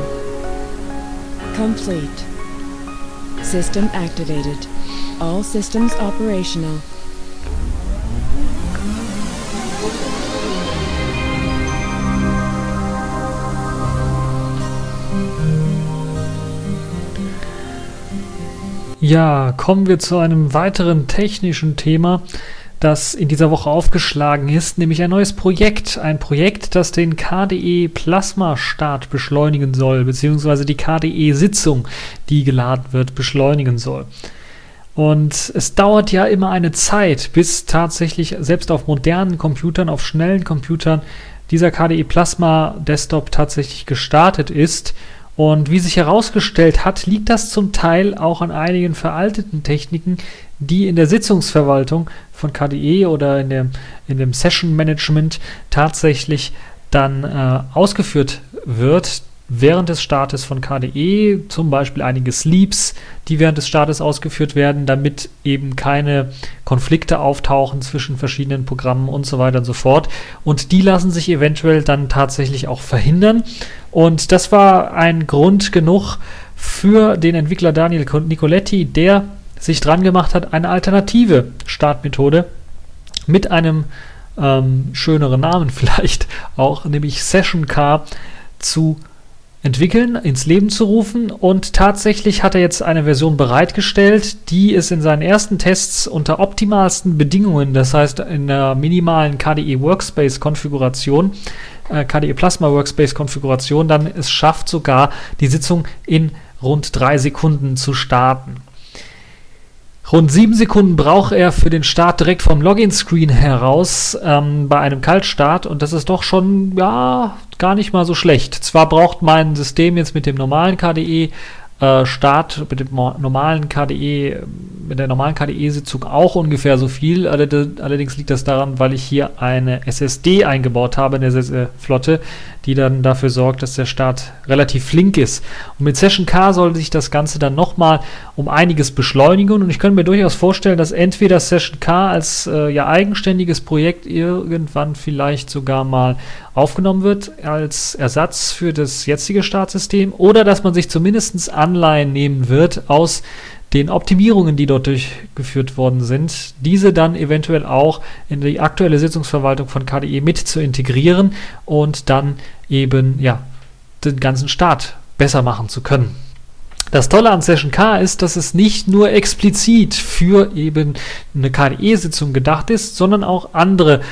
Complete. System activated. All systems operational. Ja, kommen wir zu einem weiteren technischen Thema, das in dieser Woche aufgeschlagen ist, nämlich ein neues Projekt. Ein Projekt, das den KDE Plasma Start beschleunigen soll, beziehungsweise die KDE Sitzung, die geladen wird, beschleunigen soll. Und es dauert ja immer eine Zeit, bis tatsächlich selbst auf modernen Computern, auf schnellen Computern, dieser KDE Plasma Desktop tatsächlich gestartet ist und wie sich herausgestellt hat, liegt das zum Teil auch an einigen veralteten Techniken, die in der Sitzungsverwaltung von KDE oder in dem, in dem Session Management tatsächlich dann äh, ausgeführt wird während des Startes von KDE, zum Beispiel einige Sleeps, die während des Startes ausgeführt werden, damit eben keine Konflikte auftauchen zwischen verschiedenen Programmen und so weiter und so fort. Und die lassen sich eventuell dann tatsächlich auch verhindern. Und das war ein Grund genug für den Entwickler Daniel Nicoletti, der sich dran gemacht hat, eine alternative Startmethode mit einem ähm, schöneren Namen vielleicht auch, nämlich Session Car zu entwickeln, ins Leben zu rufen. Und tatsächlich hat er jetzt eine Version bereitgestellt, die es in seinen ersten Tests unter optimalsten Bedingungen, das heißt in der minimalen KDE Workspace Konfiguration, äh, KDE Plasma Workspace Konfiguration, dann es schafft sogar die Sitzung in rund drei Sekunden zu starten. Rund sieben Sekunden braucht er für den Start direkt vom Login-Screen heraus ähm, bei einem Kaltstart und das ist doch schon ja gar nicht mal so schlecht. Zwar braucht mein System jetzt mit dem normalen KDE äh, Start mit dem normalen KDE, mit der normalen KDE-Sitzung auch ungefähr so viel. Allerdings liegt das daran, weil ich hier eine SSD eingebaut habe in der Flotte, die dann dafür sorgt, dass der Start relativ flink ist. Und mit Session K soll sich das Ganze dann nochmal um einiges beschleunigen und ich könnte mir durchaus vorstellen, dass entweder Session K als äh, ja eigenständiges Projekt irgendwann vielleicht sogar mal aufgenommen wird als Ersatz für das jetzige Startsystem oder dass man sich zumindest Anleihen nehmen wird aus den Optimierungen, die dort durchgeführt worden sind, diese dann eventuell auch in die aktuelle Sitzungsverwaltung von KDE mit zu integrieren und dann eben ja den ganzen Start besser machen zu können. Das Tolle an Session K ist, dass es nicht nur explizit für eben eine KDE-Sitzung gedacht ist, sondern auch andere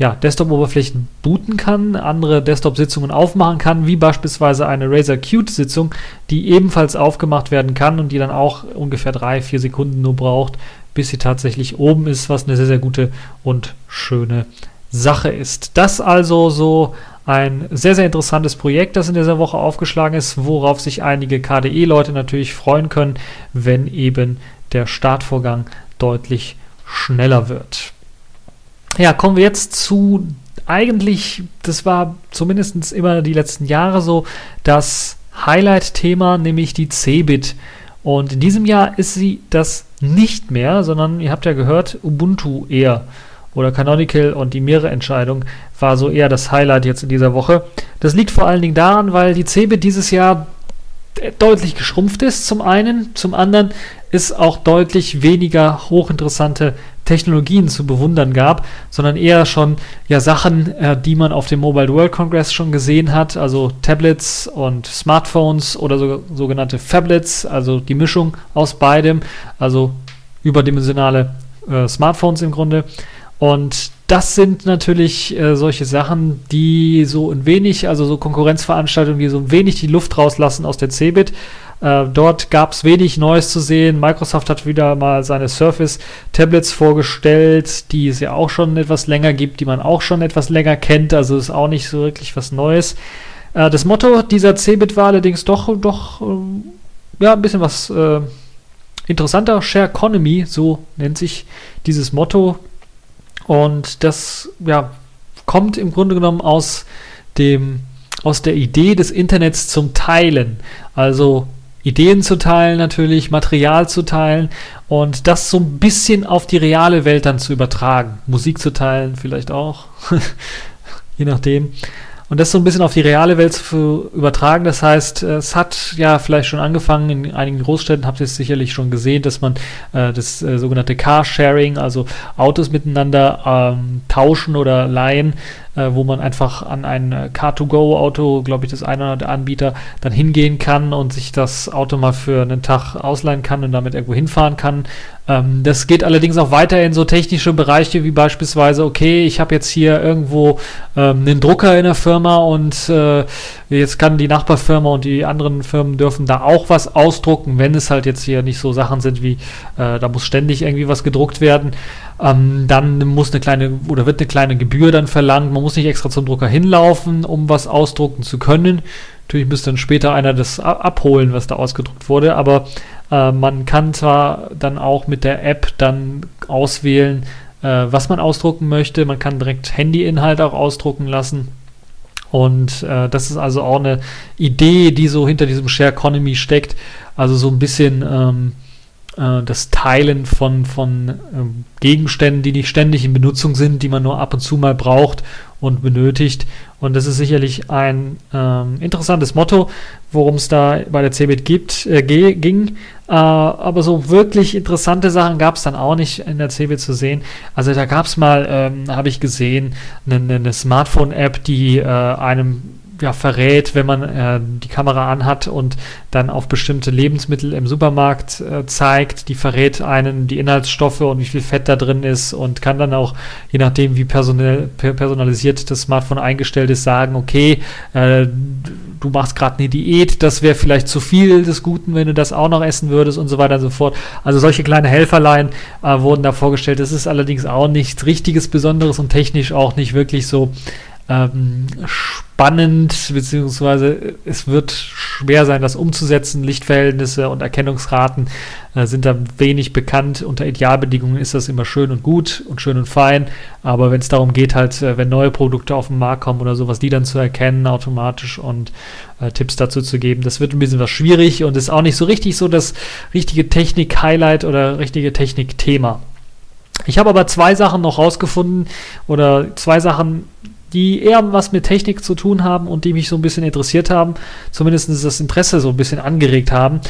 ja, Desktop-Oberflächen booten kann, andere Desktop-Sitzungen aufmachen kann, wie beispielsweise eine Razer Qt-Sitzung, die ebenfalls aufgemacht werden kann und die dann auch ungefähr drei, vier Sekunden nur braucht, bis sie tatsächlich oben ist, was eine sehr, sehr gute und schöne Sache ist. Das also so ein sehr, sehr interessantes Projekt, das in dieser Woche aufgeschlagen ist, worauf sich einige KDE-Leute natürlich freuen können, wenn eben der Startvorgang deutlich schneller wird. Ja, kommen wir jetzt zu eigentlich, das war zumindest immer die letzten Jahre so, das Highlight-Thema, nämlich die Cebit. Und in diesem Jahr ist sie das nicht mehr, sondern ihr habt ja gehört, Ubuntu eher oder Canonical und die Meere-Entscheidung war so eher das Highlight jetzt in dieser Woche. Das liegt vor allen Dingen daran, weil die Cebit dieses Jahr deutlich geschrumpft ist, zum einen. Zum anderen ist auch deutlich weniger hochinteressante Technologien zu bewundern gab, sondern eher schon ja Sachen, äh, die man auf dem Mobile World Congress schon gesehen hat, also Tablets und Smartphones oder so, sogenannte Phablets, also die Mischung aus beidem, also überdimensionale äh, Smartphones im Grunde. Und das sind natürlich äh, solche Sachen, die so ein wenig, also so Konkurrenzveranstaltungen, die so ein wenig die Luft rauslassen aus der Cebit. Äh, dort gab es wenig Neues zu sehen. Microsoft hat wieder mal seine Surface-Tablets vorgestellt, die es ja auch schon etwas länger gibt, die man auch schon etwas länger kennt. Also ist auch nicht so wirklich was Neues. Äh, das Motto dieser Cebit war allerdings doch, doch ähm, ja, ein bisschen was äh, interessanter. Share Economy, so nennt sich dieses Motto. Und das ja, kommt im Grunde genommen aus dem aus der Idee des Internets zum Teilen. Also Ideen zu teilen natürlich, Material zu teilen und das so ein bisschen auf die reale Welt dann zu übertragen. Musik zu teilen vielleicht auch, je nachdem. Und das so ein bisschen auf die reale Welt zu übertragen. Das heißt, es hat ja vielleicht schon angefangen, in einigen Großstädten habt ihr es sicherlich schon gesehen, dass man äh, das äh, sogenannte Carsharing, also Autos miteinander ähm, tauschen oder leihen, äh, wo man einfach an ein äh, Car2Go-Auto, glaube ich, das eine oder andere Anbieter, dann hingehen kann und sich das Auto mal für einen Tag ausleihen kann und damit irgendwo hinfahren kann. Ähm, das geht allerdings auch weiter in so technische Bereiche wie beispielsweise, okay, ich habe jetzt hier irgendwo ähm, einen Drucker in der Firma und äh, jetzt kann die Nachbarfirma und die anderen Firmen dürfen da auch was ausdrucken, wenn es halt jetzt hier nicht so Sachen sind wie, äh, da muss ständig irgendwie was gedruckt werden. Ähm, dann muss eine kleine oder wird eine kleine Gebühr dann verlangt. Man muss nicht extra zum Drucker hinlaufen, um was ausdrucken zu können. Natürlich müsste dann später einer das abholen, was da ausgedruckt wurde, aber äh, man kann zwar dann auch mit der App dann auswählen, äh, was man ausdrucken möchte. Man kann direkt Handyinhalt auch ausdrucken lassen. Und äh, das ist also auch eine Idee, die so hinter diesem Share Economy steckt. Also so ein bisschen ähm, äh, das Teilen von, von ähm, Gegenständen, die nicht ständig in Benutzung sind, die man nur ab und zu mal braucht und benötigt. Und das ist sicherlich ein ähm, interessantes Motto, worum es da bei der CeBIT gibt, äh, ging. Äh, aber so wirklich interessante Sachen gab es dann auch nicht in der CeBIT zu sehen. Also da gab es mal, ähm, habe ich gesehen, eine, eine Smartphone-App, die äh, einem ja, verrät, wenn man äh, die Kamera anhat und dann auf bestimmte Lebensmittel im Supermarkt äh, zeigt. Die verrät einen die Inhaltsstoffe und wie viel Fett da drin ist und kann dann auch, je nachdem wie personell, personalisiert das Smartphone eingestellt ist, sagen, okay, äh, du machst gerade eine Diät, das wäre vielleicht zu viel des Guten, wenn du das auch noch essen würdest und so weiter und so fort. Also solche kleine Helferlein äh, wurden da vorgestellt. Das ist allerdings auch nichts richtiges Besonderes und technisch auch nicht wirklich so ähm, spannend, beziehungsweise es wird schwer sein, das umzusetzen. Lichtverhältnisse und Erkennungsraten äh, sind da wenig bekannt. Unter Idealbedingungen ist das immer schön und gut und schön und fein, aber wenn es darum geht, halt, äh, wenn neue Produkte auf den Markt kommen oder sowas, die dann zu erkennen automatisch und äh, Tipps dazu zu geben, das wird ein bisschen was schwierig und ist auch nicht so richtig so das richtige Technik-Highlight oder richtige Technik-Thema. Ich habe aber zwei Sachen noch rausgefunden oder zwei Sachen, die eher was mit Technik zu tun haben und die mich so ein bisschen interessiert haben, zumindest das Interesse so ein bisschen angeregt haben.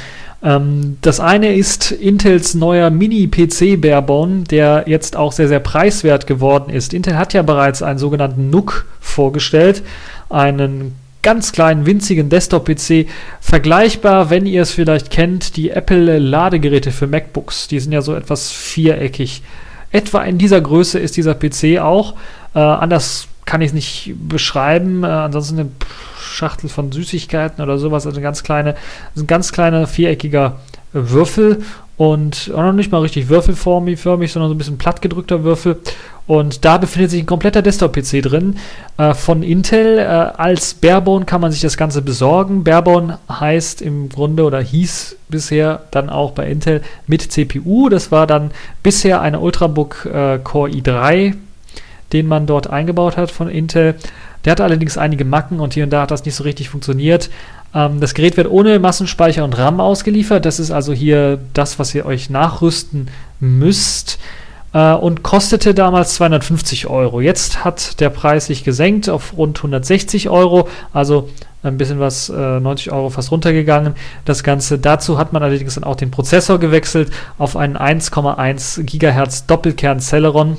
Ähm, das eine ist Intels neuer Mini-PC Barebone, der jetzt auch sehr, sehr preiswert geworden ist. Intel hat ja bereits einen sogenannten NUC vorgestellt, einen ganz kleinen, winzigen Desktop-PC. Vergleichbar, wenn ihr es vielleicht kennt, die Apple-Ladegeräte für MacBooks. Die sind ja so etwas viereckig. Etwa in dieser Größe ist dieser PC auch. Äh, anders kann ich es nicht beschreiben. Äh, ansonsten eine Schachtel von Süßigkeiten oder sowas, also eine ganz kleine, ein ganz kleiner viereckiger Würfel und auch noch nicht mal richtig würfelförmig, sondern so ein bisschen plattgedrückter Würfel. Und da befindet sich ein kompletter Desktop-PC drin äh, von Intel. Äh, als Barebone kann man sich das Ganze besorgen. Barebone heißt im Grunde oder hieß bisher dann auch bei Intel mit CPU. Das war dann bisher eine Ultrabook äh, Core i3 den man dort eingebaut hat von Intel. Der hatte allerdings einige Macken und hier und da hat das nicht so richtig funktioniert. Ähm, das Gerät wird ohne Massenspeicher und RAM ausgeliefert. Das ist also hier das, was ihr euch nachrüsten müsst. Äh, und kostete damals 250 Euro. Jetzt hat der Preis sich gesenkt auf rund 160 Euro. Also ein bisschen was, äh, 90 Euro fast runtergegangen. Das Ganze, dazu hat man allerdings dann auch den Prozessor gewechselt auf einen 1,1 Gigahertz Doppelkern Celeron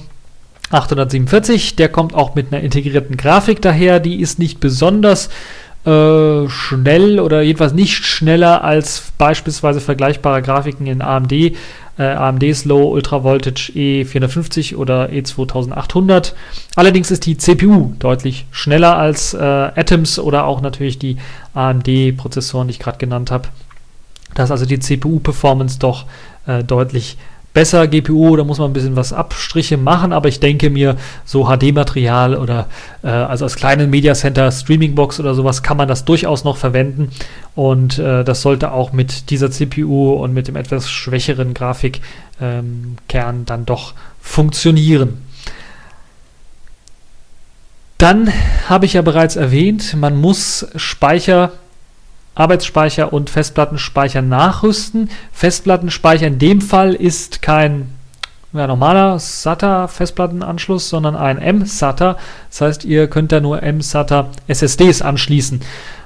847. Der kommt auch mit einer integrierten Grafik daher. Die ist nicht besonders äh, schnell oder jedenfalls nicht schneller als beispielsweise vergleichbare Grafiken in AMD. Äh, AMD's Low Ultra Voltage E450 oder E2800. Allerdings ist die CPU deutlich schneller als äh, Atoms oder auch natürlich die AMD-Prozessoren, die ich gerade genannt habe. Da ist also die CPU-Performance doch äh, deutlich besser GPU, da muss man ein bisschen was Abstriche machen, aber ich denke mir, so HD-Material oder äh, also als kleinen Media Center Streaming-Box oder sowas kann man das durchaus noch verwenden und äh, das sollte auch mit dieser CPU und mit dem etwas schwächeren Grafikkern ähm, dann doch funktionieren. Dann habe ich ja bereits erwähnt, man muss Speicher Arbeitsspeicher und Festplattenspeicher nachrüsten. Festplattenspeicher in dem Fall ist kein ja, normaler SATA-Festplattenanschluss, sondern ein M-SATA. Das heißt, ihr könnt da nur M-SATA SSDs anschließen.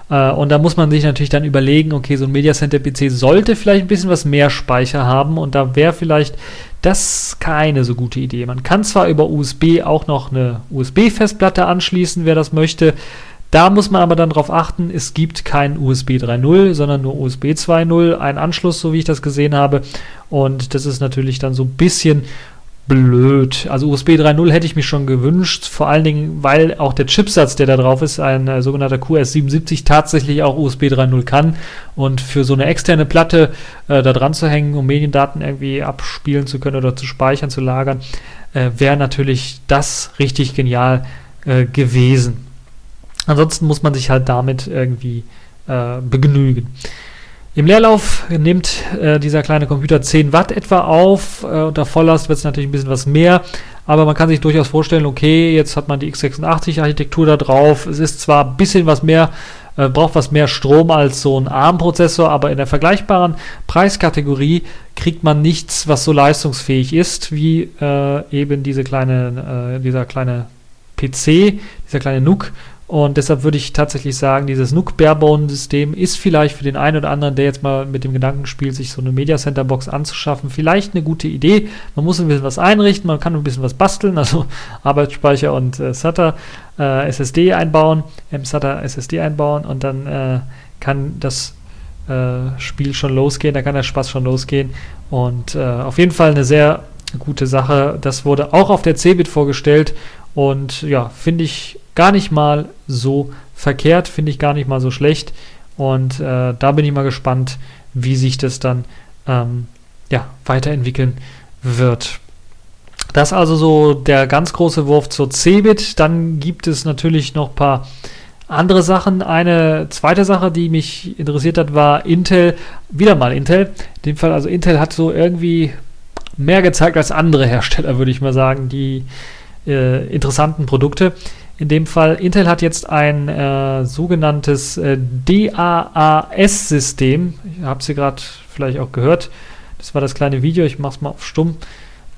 Äh, und da muss man sich natürlich dann überlegen, okay, so ein Media Center PC sollte vielleicht ein bisschen was mehr Speicher haben und da wäre vielleicht das keine so gute Idee. Man kann zwar über USB auch noch eine USB-Festplatte anschließen, wer das möchte. Da muss man aber dann darauf achten, es gibt kein USB 3.0, sondern nur USB 2.0, ein Anschluss, so wie ich das gesehen habe. Und das ist natürlich dann so ein bisschen blöd. Also USB 3.0 hätte ich mich schon gewünscht, vor allen Dingen, weil auch der Chipsatz, der da drauf ist, ein äh, sogenannter QS77, tatsächlich auch USB 3.0 kann. Und für so eine externe Platte äh, da dran zu hängen, um Mediendaten irgendwie abspielen zu können oder zu speichern, zu lagern, äh, wäre natürlich das richtig genial äh, gewesen. Ansonsten muss man sich halt damit irgendwie äh, begnügen. Im Leerlauf nimmt äh, dieser kleine Computer 10 Watt etwa auf. Äh, unter Volllast wird es natürlich ein bisschen was mehr. Aber man kann sich durchaus vorstellen, okay, jetzt hat man die x86-Architektur da drauf. Es ist zwar ein bisschen was mehr, äh, braucht was mehr Strom als so ein ARM-Prozessor, aber in der vergleichbaren Preiskategorie kriegt man nichts, was so leistungsfähig ist, wie äh, eben diese kleine, äh, dieser kleine PC, dieser kleine NUC und deshalb würde ich tatsächlich sagen, dieses NUC Barebone-System ist vielleicht für den einen oder anderen, der jetzt mal mit dem Gedanken spielt, sich so eine Media Center Box anzuschaffen, vielleicht eine gute Idee. Man muss ein bisschen was einrichten, man kann ein bisschen was basteln, also Arbeitsspeicher und äh, SATA äh, SSD einbauen, M-SATA SSD einbauen und dann äh, kann das äh, Spiel schon losgehen, da kann der Spaß schon losgehen. Und äh, auf jeden Fall eine sehr gute Sache. Das wurde auch auf der Cebit vorgestellt und ja, finde ich gar nicht mal so verkehrt, finde ich gar nicht mal so schlecht. Und äh, da bin ich mal gespannt, wie sich das dann ähm, ja, weiterentwickeln wird. Das also so der ganz große Wurf zur Cebit. Dann gibt es natürlich noch ein paar andere Sachen. Eine zweite Sache, die mich interessiert hat, war Intel. Wieder mal Intel. In dem Fall, also Intel hat so irgendwie mehr gezeigt als andere Hersteller, würde ich mal sagen, die äh, interessanten Produkte. In dem Fall, Intel hat jetzt ein äh, sogenanntes äh, DAAS-System. Ich habe sie gerade vielleicht auch gehört. Das war das kleine Video, ich mache es mal auf stumm.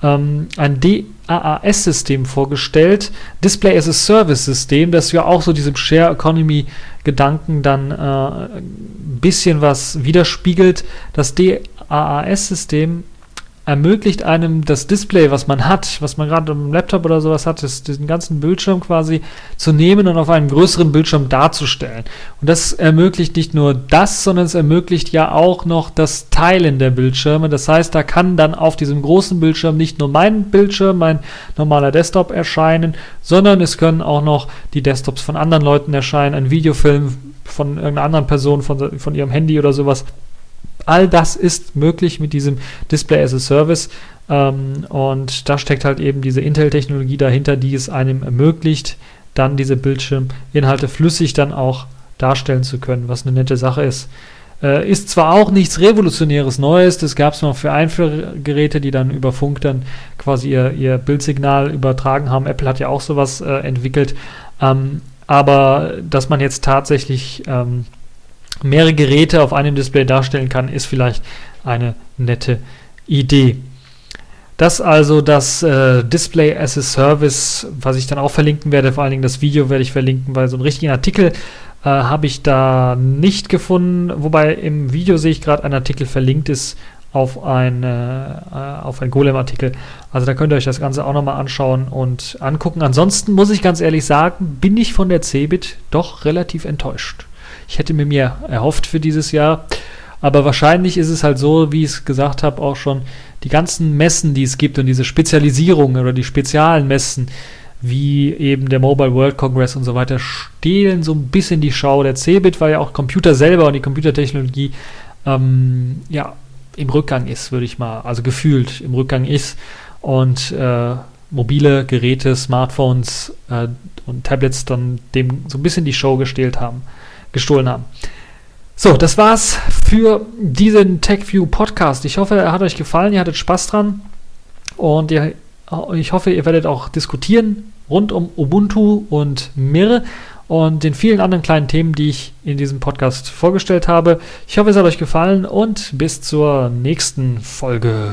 Ähm, ein DAAS-System vorgestellt. Display as a Service-System, das ja auch so diesem Share Economy-Gedanken dann äh, ein bisschen was widerspiegelt. Das DAAS-System ermöglicht einem das Display, was man hat, was man gerade im Laptop oder sowas hat, ist, diesen ganzen Bildschirm quasi zu nehmen und auf einem größeren Bildschirm darzustellen. Und das ermöglicht nicht nur das, sondern es ermöglicht ja auch noch das Teilen der Bildschirme. Das heißt, da kann dann auf diesem großen Bildschirm nicht nur mein Bildschirm, mein normaler Desktop erscheinen, sondern es können auch noch die Desktops von anderen Leuten erscheinen, ein Videofilm von irgendeiner anderen Person, von, von ihrem Handy oder sowas. All das ist möglich mit diesem Display as a Service. Ähm, und da steckt halt eben diese Intel-Technologie dahinter, die es einem ermöglicht, dann diese Bildschirminhalte flüssig dann auch darstellen zu können, was eine nette Sache ist. Äh, ist zwar auch nichts Revolutionäres Neues, das gab es noch für Einführgeräte, die dann über Funk dann quasi ihr, ihr Bildsignal übertragen haben. Apple hat ja auch sowas äh, entwickelt. Ähm, aber dass man jetzt tatsächlich ähm, mehrere Geräte auf einem Display darstellen kann, ist vielleicht eine nette Idee. Das also das äh, Display as a Service, was ich dann auch verlinken werde, vor allen Dingen das Video werde ich verlinken, weil so einen richtigen Artikel äh, habe ich da nicht gefunden, wobei im Video sehe ich gerade ein Artikel verlinkt ist auf, ein, äh, auf ein Golem-Artikel. Also da könnt ihr euch das Ganze auch nochmal anschauen und angucken. Ansonsten muss ich ganz ehrlich sagen, bin ich von der Cebit doch relativ enttäuscht. Ich hätte mir mehr erhofft für dieses Jahr. Aber wahrscheinlich ist es halt so, wie ich es gesagt habe, auch schon die ganzen Messen, die es gibt und diese Spezialisierungen oder die speziellen Messen, wie eben der Mobile World Congress und so weiter, stehlen so ein bisschen die Schau. Der Cebit, weil ja auch Computer selber und die Computertechnologie ähm, ja, im Rückgang ist, würde ich mal, also gefühlt im Rückgang ist. Und äh, mobile Geräte, Smartphones äh, und Tablets dann dem so ein bisschen die Show gestohlen haben. Gestohlen haben. So, das war's für diesen TechView Podcast. Ich hoffe, er hat euch gefallen, ihr hattet Spaß dran und ihr, ich hoffe, ihr werdet auch diskutieren rund um Ubuntu und Mir und den vielen anderen kleinen Themen, die ich in diesem Podcast vorgestellt habe. Ich hoffe, es hat euch gefallen und bis zur nächsten Folge.